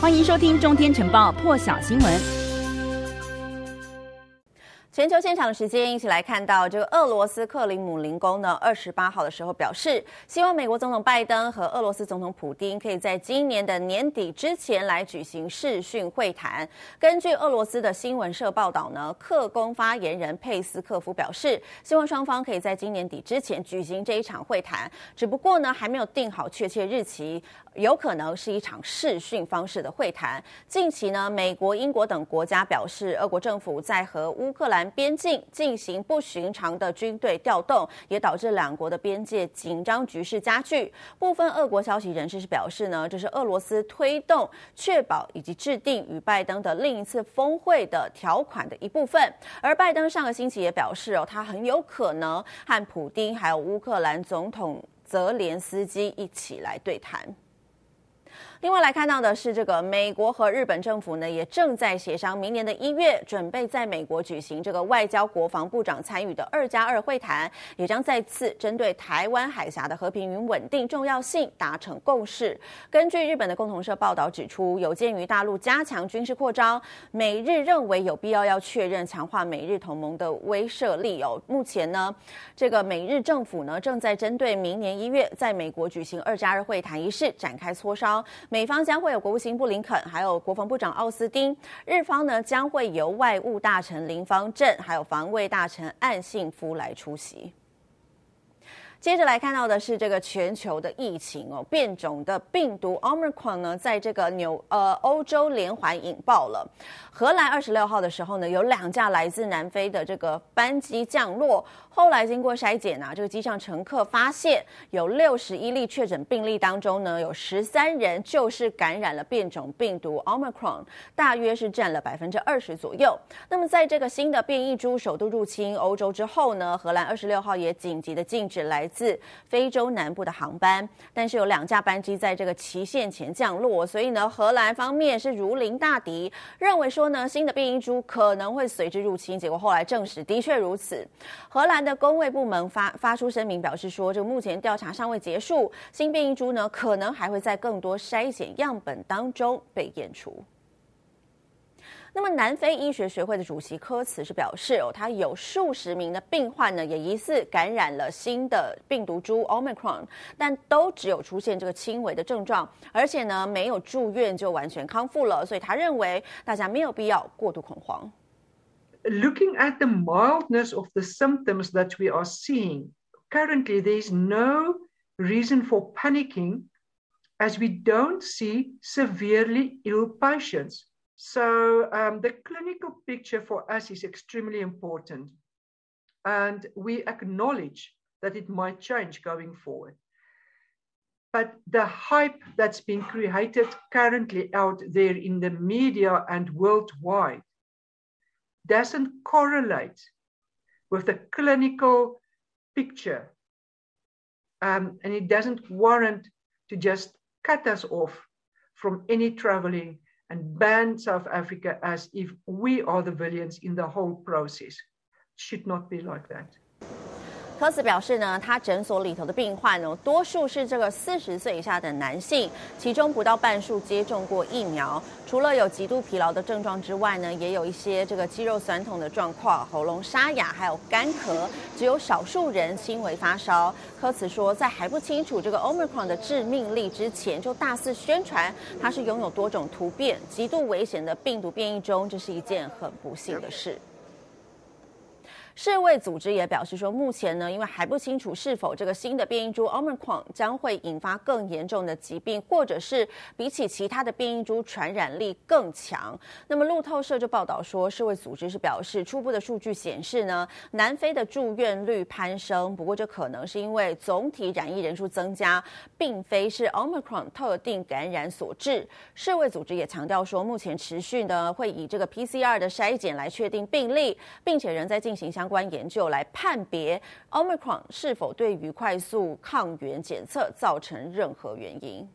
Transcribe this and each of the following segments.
欢迎收听《中天晨报》破晓新闻。全球现场的时间，一起来看到这个俄罗斯克里姆林宫呢，二十八号的时候表示，希望美国总统拜登和俄罗斯总统普丁可以在今年的年底之前来举行视讯会谈。根据俄罗斯的新闻社报道呢，克宫发言人佩斯科夫表示，希望双方可以在今年底之前举行这一场会谈，只不过呢，还没有定好确切日期。有可能是一场视讯方式的会谈。近期呢，美国、英国等国家表示，俄国政府在和乌克兰边境进行不寻常的军队调动，也导致两国的边界紧张局势加剧。部分俄国消息人士是表示呢，这是俄罗斯推动、确保以及制定与拜登的另一次峰会的条款的一部分。而拜登上个星期也表示哦，他很有可能和普丁还有乌克兰总统泽连斯基一起来对谈。另外来看到的是，这个美国和日本政府呢，也正在协商明年的一月，准备在美国举行这个外交国防部长参与的二加二会谈，也将再次针对台湾海峡的和平与稳定重要性达成共识。根据日本的共同社报道指出，有鉴于大陆加强军事扩张，美日认为有必要要确认强化美日同盟的威慑力哦。目前呢，这个美日政府呢，正在针对明年一月在美国举行二加二会谈一事展开磋商。美方将会有国务卿布林肯，还有国防部长奥斯汀；日方呢，将会由外务大臣林方正，还有防卫大臣岸信夫来出席。接着来看到的是这个全球的疫情哦，变种的病毒 Omicron 呢，在这个纽呃欧洲连环引爆了。荷兰二十六号的时候呢，有两架来自南非的这个班机降落，后来经过筛检啊，这个机上乘客发现有六十一例确诊病例当中呢，有十三人就是感染了变种病毒 Omicron，大约是占了百分之二十左右。那么在这个新的变异株首度入侵欧洲之后呢，荷兰二十六号也紧急的禁止来自非洲南部的航班，但是有两架班机在这个期限前降落，所以呢，荷兰方面是如临大敌，认为说呢，新的变异株可能会随之入侵。结果后来证实的确如此。荷兰的公卫部门发发出声明表示说，这个目前调查尚未结束，新变异株呢可能还会在更多筛检样本当中被验出。那么，南非医学学会的主席科茨是表示，哦，他有数十名的病患呢，也疑似感染了新的病毒株 Omicron，但都只有出现这个轻微的症状，而且呢，没有住院就完全康复了。所以他认为大家没有必要过度恐慌。Looking at the mildness of the symptoms that we are seeing currently, there is no reason for panicking, as we don't see severely ill patients. So um, the clinical picture for us is extremely important. And we acknowledge that it might change going forward. But the hype that's been created currently out there in the media and worldwide doesn't correlate with the clinical picture. Um, and it doesn't warrant to just cut us off from any traveling and ban South Africa as if we are the villains in the whole process. It should not be like that. 科斯表示呢，他诊所里头的病患呢，多数是这个四十岁以下的男性，其中不到半数接种过疫苗。除了有极度疲劳的症状之外呢，也有一些这个肌肉酸痛的状况、喉咙沙哑，还有干咳。只有少数人轻微发烧。科茨说，在还不清楚这个 Omicron 的致命力之前，就大肆宣传它是拥有多种突变、极度危险的病毒变异中，这是一件很不幸的事。世卫组织也表示说，目前呢，因为还不清楚是否这个新的变异株 Omicron 将会引发更严重的疾病，或者是比起其他的变异株传染力更强。那么路透社就报道说，世卫组织是表示，初步的数据显示呢，南非的住院率攀升，不过这可能是因为总体染疫人数增加，并非是 Omicron 特定感染所致。世卫组织也强调说，目前持续呢会以这个 PCR 的筛检来确定病例，并且仍在进行相关研究来判别 Omicron 是否对于快速抗原检测造成任何原因。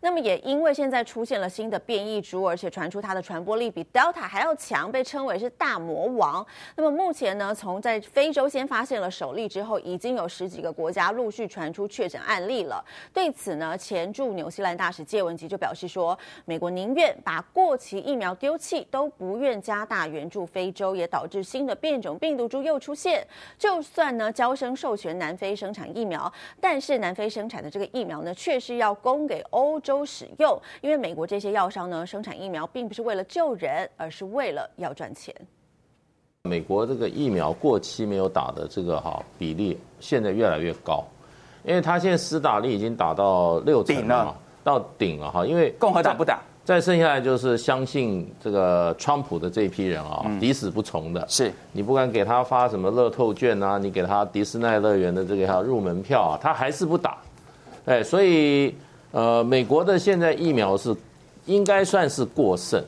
那么也因为现在出现了新的变异株，而且传出它的传播力比 Delta 还要强，被称为是大魔王。那么目前呢，从在非洲先发现了首例之后，已经有十几个国家陆续传出确诊案例了。对此呢，前驻纽西兰大使谢文吉就表示说，美国宁愿把过期疫苗丢弃，都不愿加大援助非洲，也导致新的变种病毒株又出现。就算呢，交生授权南非生产疫苗，但是南非生产的这个疫苗呢，却是要供给欧洲使用，因为美国这些药商呢，生产疫苗并不是为了救人，而是为了要赚钱。美国这个疫苗过期没有打的这个哈比例，现在越来越高，因为他现在施打率已经打到六成了嘛，到顶了哈，因为共和党不打。再剩下来就是相信这个川普的这一批人啊，抵死不从的。是你不管给他发什么乐透券啊，你给他迪士尼乐园的这个入门票啊，他还是不打。哎，所以呃，美国的现在疫苗是应该算是过剩，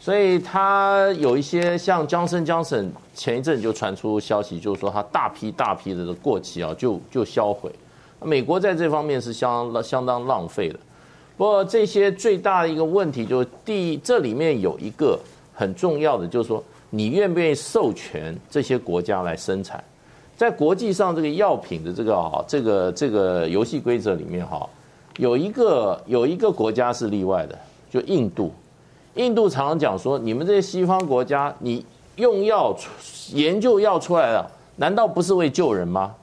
所以它有一些像强生强生前一阵就传出消息，就是说它大批大批的过期啊，就就销毁。美国在这方面是相当相当浪费的。不过这些最大的一个问题就是，第，这里面有一个很重要的，就是说你愿不愿意授权这些国家来生产？在国际上这个药品的这个啊，这个这个游戏规则里面哈，有一个有一个国家是例外的，就印度。印度常常讲说，你们这些西方国家，你用药研究药出来了，难道不是为救人吗？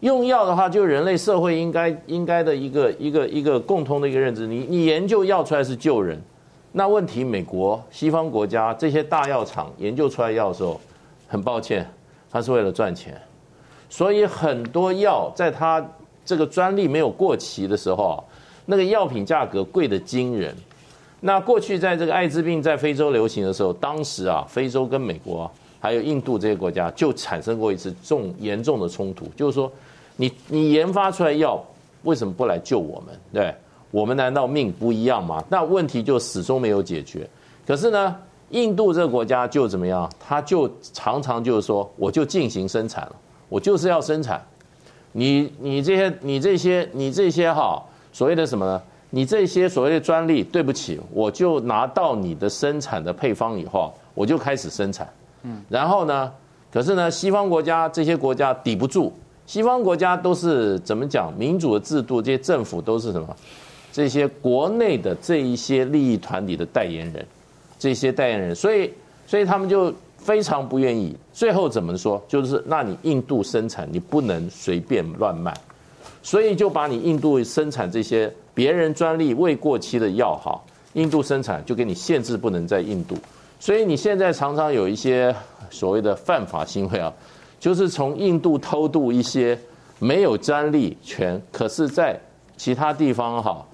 用药的话，就人类社会应该应该的一个一个一个共通的一个认知。你你研究药出来是救人，那问题美国西方国家这些大药厂研究出来药的时候，很抱歉，它是为了赚钱，所以很多药在它这个专利没有过期的时候，那个药品价格贵得惊人。那过去在这个艾滋病在非洲流行的时候，当时啊，非洲跟美国还有印度这些国家就产生过一次重严重的冲突，就是说。你你研发出来药，为什么不来救我们？对，我们难道命不一样吗？那问题就始终没有解决。可是呢，印度这个国家就怎么样？他就常常就是说，我就进行生产了，我就是要生产。你你这些你这些你这些哈所谓的什么呢？你这些所谓的专利，对不起，我就拿到你的生产的配方以后，我就开始生产。嗯，然后呢，可是呢，西方国家这些国家抵不住。西方国家都是怎么讲？民主的制度，这些政府都是什么？这些国内的这一些利益团体的代言人，这些代言人，所以，所以他们就非常不愿意。最后怎么说？就是那你印度生产，你不能随便乱卖，所以就把你印度生产这些别人专利未过期的药，哈，印度生产就给你限制，不能在印度。所以你现在常常有一些所谓的犯法行为啊。就是从印度偷渡一些没有专利权，可是在其他地方哈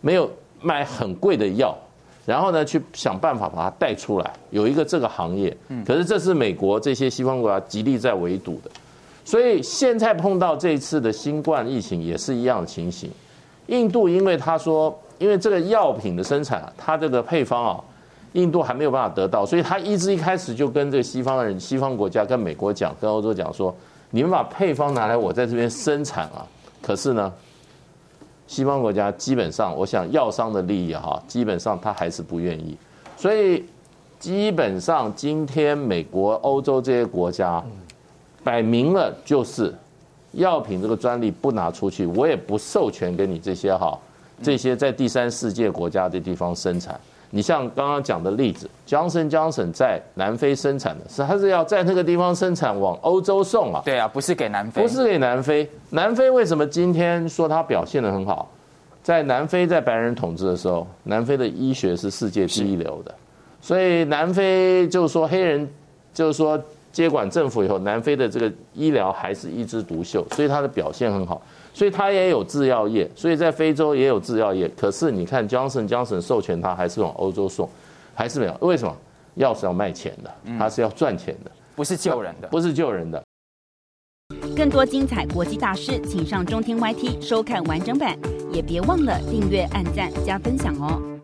没有卖很贵的药，然后呢去想办法把它带出来，有一个这个行业，可是这是美国这些西方国家极力在围堵的，所以现在碰到这一次的新冠疫情也是一样的情形。印度因为他说，因为这个药品的生产，它这个配方啊。印度还没有办法得到，所以他一直一开始就跟这个西方人、西方国家、跟美国讲、跟欧洲讲说：“你们把配方拿来，我在这边生产啊。”可是呢，西方国家基本上，我想药商的利益哈，基本上他还是不愿意。所以基本上今天美国、欧洲这些国家摆明了就是药品这个专利不拿出去，我也不授权给你这些哈这些在第三世界国家的地方生产。你像刚刚讲的例子，Johnson Johnson 在南非生产的是，他是要在那个地方生产，往欧洲送啊。对啊，不是给南非，不是给南非。南非为什么今天说他表现得很好？在南非在白人统治的时候，南非的医学是世界第一流的，所以南非就是说黑人就是说接管政府以后，南非的这个医疗还是一枝独秀，所以他的表现很好。所以它也有制药业，所以在非洲也有制药业。可是你看，Johnson Johnson 授权它还是往欧洲送，还是没有？为什么？药是要卖钱的，它是要赚钱的，不是救人的，不是救人的。更多精彩国际大师，请上中天 YT 收看完整版，也别忘了订阅、按赞、加分享哦。